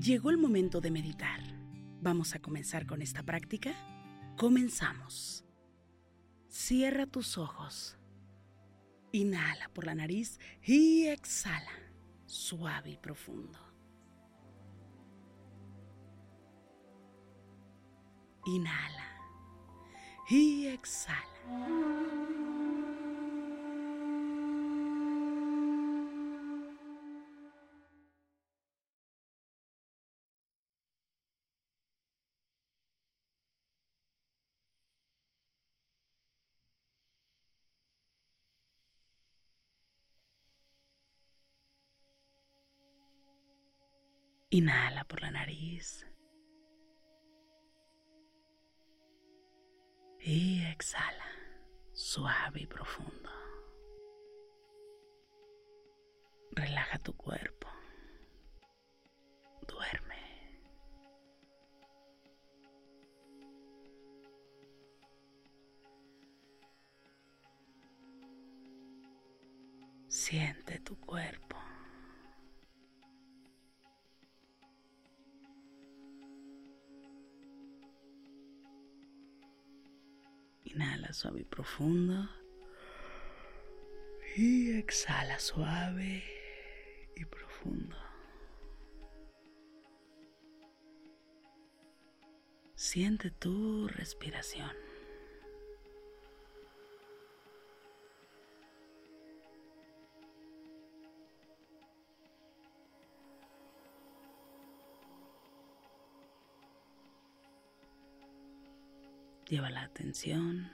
Llegó el momento de meditar. ¿Vamos a comenzar con esta práctica? Comenzamos. Cierra tus ojos. Inhala por la nariz y exhala, suave y profundo. Inhala y exhala. Inhala por la nariz. Y exhala, suave y profundo. Relaja tu cuerpo. Duerme. Siente tu cuerpo. Inhala suave y profundo. Y exhala suave y profundo. Siente tu respiración. Lleva la atención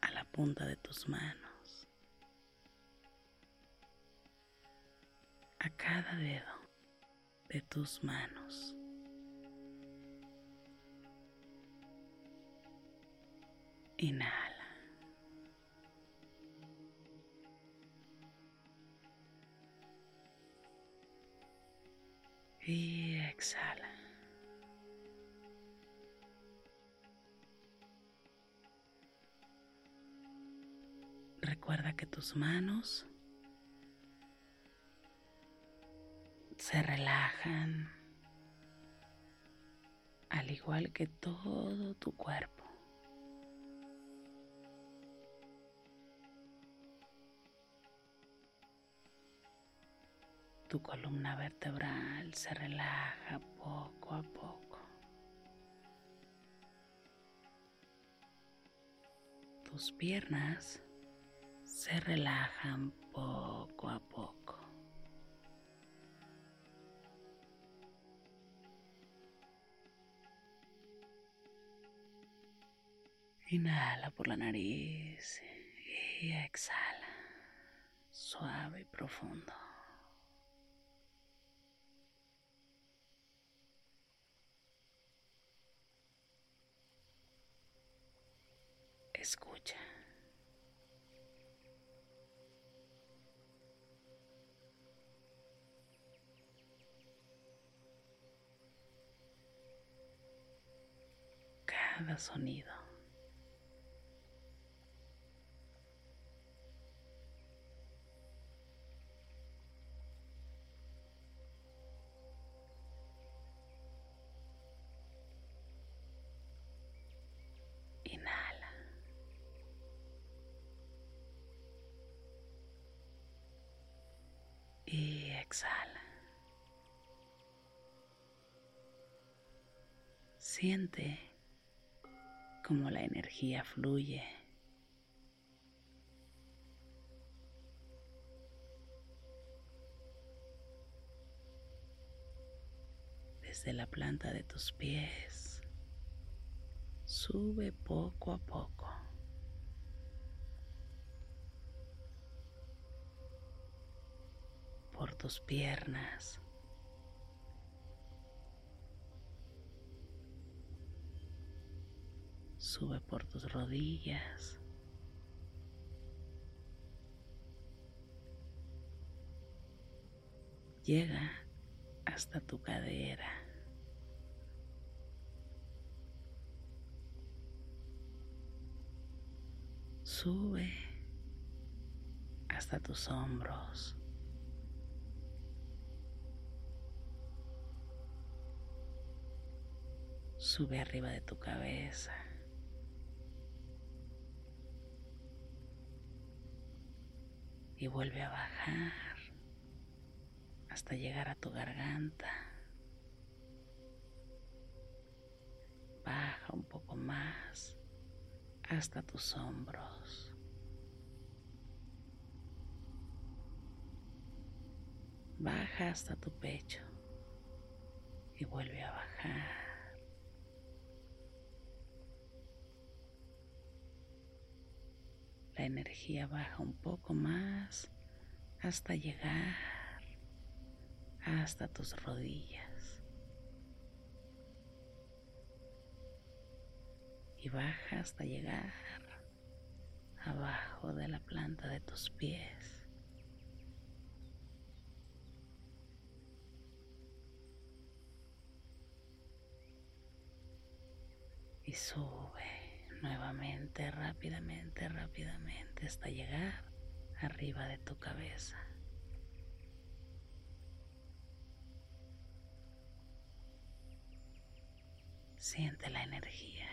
a la punta de tus manos, a cada dedo de tus manos. Inhala. Y exhala. Recuerda que tus manos se relajan al igual que todo tu cuerpo. Tu columna vertebral se relaja poco a poco. Tus piernas se relajan poco a poco. Inhala por la nariz y exhala, suave y profundo. Escucha. Sonido. Inhala. Y exhala. Siente como la energía fluye. Desde la planta de tus pies, sube poco a poco. Por tus piernas. Sube por tus rodillas. Llega hasta tu cadera. Sube hasta tus hombros. Sube arriba de tu cabeza. Y vuelve a bajar hasta llegar a tu garganta. Baja un poco más hasta tus hombros. Baja hasta tu pecho y vuelve a bajar. La energía baja un poco más hasta llegar hasta tus rodillas. Y baja hasta llegar abajo de la planta de tus pies. Y sube nuevamente, rápidamente, rápidamente, hasta llegar arriba de tu cabeza. Siente la energía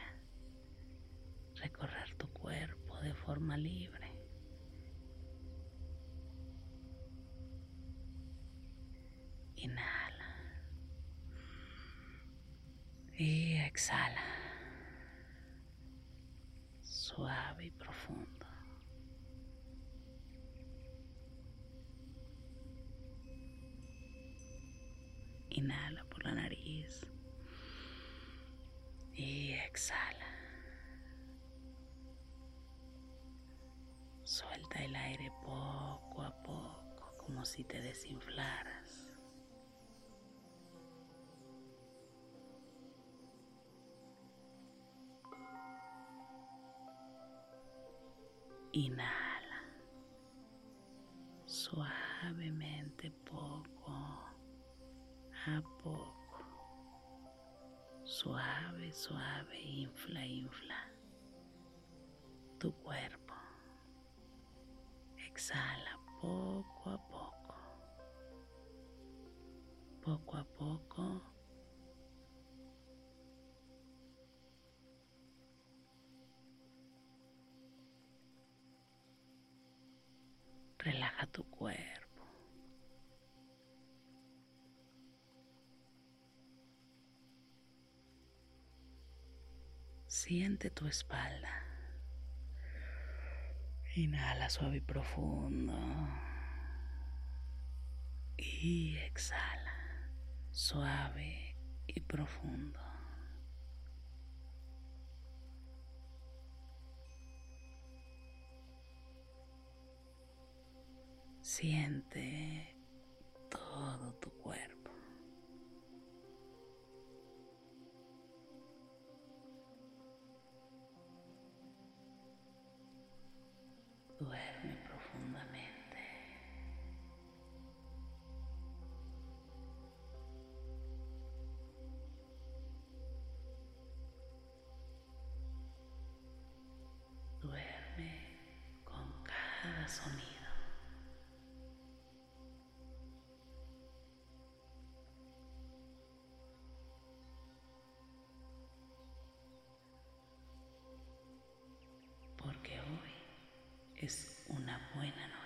recorrer tu cuerpo de forma libre. Inhala y exhala. Suave y profundo. Inhala por la nariz y exhala. Suelta el aire poco a poco, como si te desinflaras. Inhala suavemente poco a poco. Suave, suave, infla, infla tu cuerpo. Exhala poco a poco. Poco a poco. Siente tu espalda. Inhala suave y profundo. Y exhala suave y profundo. Siente todo tu cuerpo. Sonido. Porque hoy es una buena